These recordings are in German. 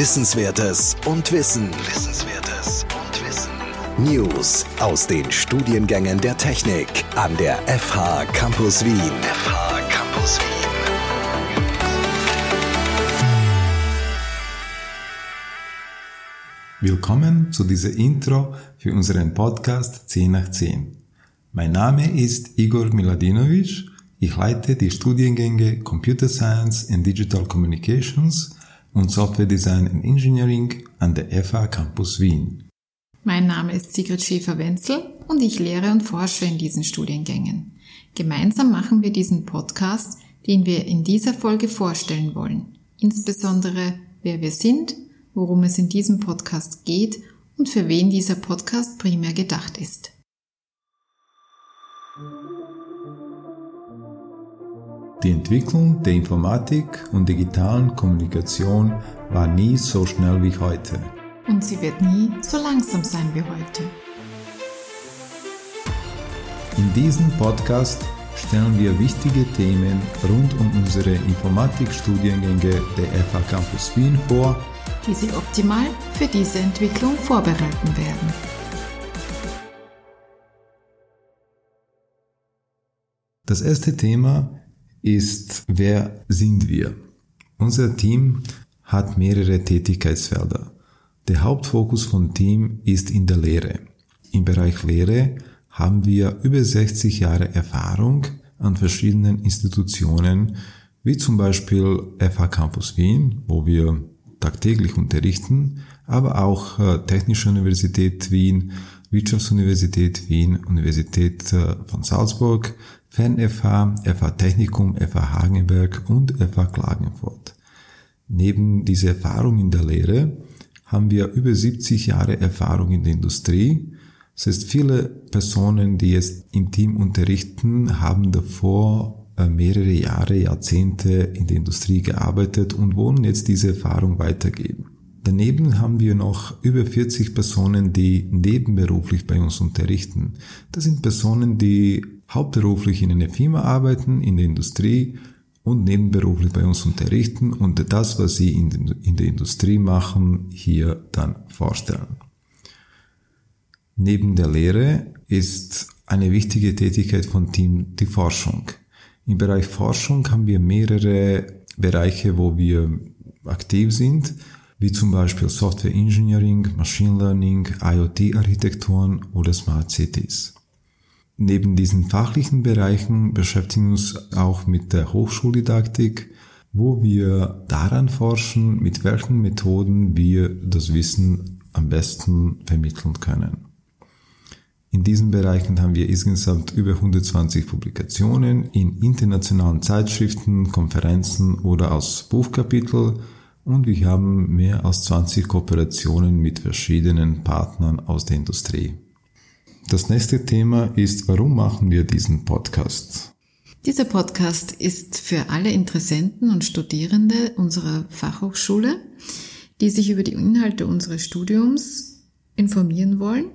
Wissenswertes und Wissen. Wissenswertes und Wissen. News aus den Studiengängen der Technik an der FH Campus Wien. FH Campus Wien. Willkommen zu dieser Intro für unseren Podcast 10 nach 10. Mein Name ist Igor Miladinovic. Ich leite die Studiengänge Computer Science and Digital Communications und Software Design and Engineering an der FH Campus Wien. Mein Name ist Sigrid Schäfer-Wenzel und ich lehre und forsche in diesen Studiengängen. Gemeinsam machen wir diesen Podcast, den wir in dieser Folge vorstellen wollen. Insbesondere, wer wir sind, worum es in diesem Podcast geht und für wen dieser Podcast primär gedacht ist. Die Entwicklung der Informatik und digitalen Kommunikation war nie so schnell wie heute. Und sie wird nie so langsam sein wie heute. In diesem Podcast stellen wir wichtige Themen rund um unsere Informatikstudiengänge der FH Campus Wien vor, die Sie optimal für diese Entwicklung vorbereiten werden. Das erste Thema ist, wer sind wir? Unser Team hat mehrere Tätigkeitsfelder. Der Hauptfokus von Team ist in der Lehre. Im Bereich Lehre haben wir über 60 Jahre Erfahrung an verschiedenen Institutionen, wie zum Beispiel FH Campus Wien, wo wir tagtäglich unterrichten, aber auch äh, Technische Universität Wien, Wirtschaftsuniversität Wien, Universität äh, von Salzburg, Fern-FH, FH Technikum, FH Hagenberg und FH Klagenfurt. Neben dieser Erfahrung in der Lehre haben wir über 70 Jahre Erfahrung in der Industrie. Das heißt, viele Personen, die jetzt im Team unterrichten, haben davor äh, mehrere Jahre, Jahrzehnte in der Industrie gearbeitet und wollen jetzt diese Erfahrung weitergeben. Daneben haben wir noch über 40 Personen, die nebenberuflich bei uns unterrichten. Das sind Personen, die hauptberuflich in einer Firma arbeiten, in der Industrie und nebenberuflich bei uns unterrichten und das, was sie in, der Industrie machen, hier dann vorstellen. Neben der Lehre ist eine wichtige Tätigkeit von Team die Forschung. Im Bereich Forschung haben wir mehrere Bereiche, wo wir aktiv sind wie zum Beispiel Software Engineering, Machine Learning, IoT-Architekturen oder Smart Cities. Neben diesen fachlichen Bereichen beschäftigen wir uns auch mit der Hochschuldidaktik, wo wir daran forschen, mit welchen Methoden wir das Wissen am besten vermitteln können. In diesen Bereichen haben wir insgesamt über 120 Publikationen in internationalen Zeitschriften, Konferenzen oder als Buchkapitel und wir haben mehr als 20 Kooperationen mit verschiedenen Partnern aus der Industrie. Das nächste Thema ist, warum machen wir diesen Podcast? Dieser Podcast ist für alle Interessenten und Studierende unserer Fachhochschule, die sich über die Inhalte unseres Studiums informieren wollen.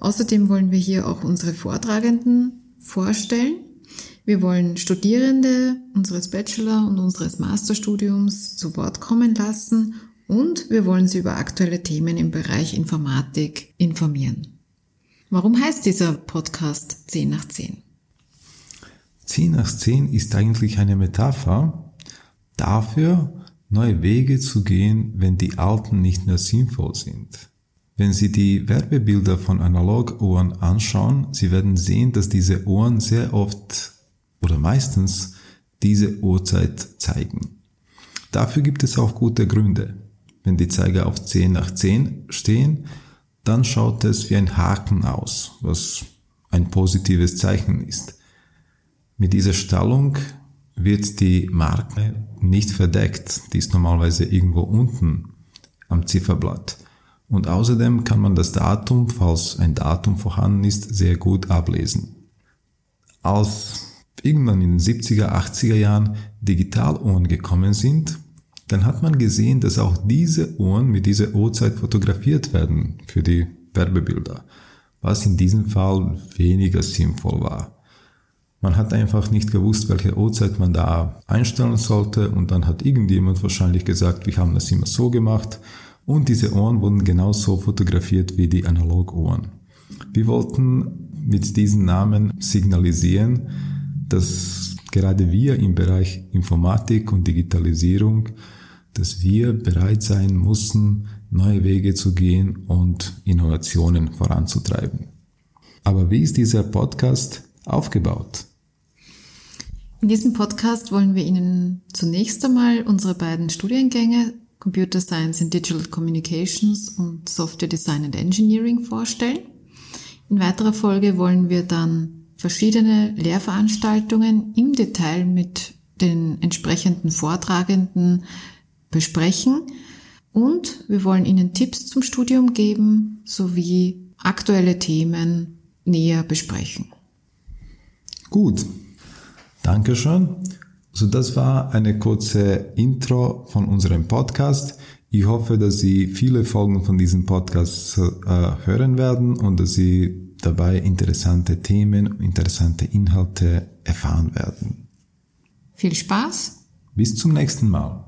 Außerdem wollen wir hier auch unsere Vortragenden vorstellen wir wollen Studierende unseres Bachelor- und unseres Masterstudiums zu Wort kommen lassen und wir wollen sie über aktuelle Themen im Bereich Informatik informieren. Warum heißt dieser Podcast 10 nach 10? 10 nach 10 ist eigentlich eine Metapher dafür, neue Wege zu gehen, wenn die alten nicht mehr sinnvoll sind. Wenn Sie die Werbebilder von Analoguhren anschauen, Sie werden sehen, dass diese Uhren sehr oft oder meistens diese Uhrzeit zeigen. Dafür gibt es auch gute Gründe. Wenn die Zeiger auf 10 nach 10 stehen, dann schaut es wie ein Haken aus, was ein positives Zeichen ist. Mit dieser Stellung wird die Marke nicht verdeckt, die ist normalerweise irgendwo unten am Zifferblatt. Und außerdem kann man das Datum, falls ein Datum vorhanden ist, sehr gut ablesen. Als irgendwann in den 70er, 80er Jahren Digitaluhren gekommen sind, dann hat man gesehen, dass auch diese Uhren mit dieser Uhrzeit fotografiert werden für die Werbebilder, was in diesem Fall weniger sinnvoll war. Man hat einfach nicht gewusst, welche Uhrzeit man da einstellen sollte und dann hat irgendjemand wahrscheinlich gesagt, wir haben das immer so gemacht und diese Uhren wurden genauso fotografiert wie die Analoguhren. Wir wollten mit diesen Namen signalisieren, dass gerade wir im Bereich Informatik und Digitalisierung, dass wir bereit sein müssen, neue Wege zu gehen und Innovationen voranzutreiben. Aber wie ist dieser Podcast aufgebaut? In diesem Podcast wollen wir Ihnen zunächst einmal unsere beiden Studiengänge Computer Science and Digital Communications und Software Design and Engineering vorstellen. In weiterer Folge wollen wir dann verschiedene Lehrveranstaltungen im Detail mit den entsprechenden Vortragenden besprechen und wir wollen Ihnen Tipps zum Studium geben sowie aktuelle Themen näher besprechen. Gut, Dankeschön. So, das war eine kurze Intro von unserem Podcast. Ich hoffe, dass Sie viele Folgen von diesem Podcast äh, hören werden und dass Sie dabei interessante Themen, interessante Inhalte erfahren werden. Viel Spaß. Bis zum nächsten Mal.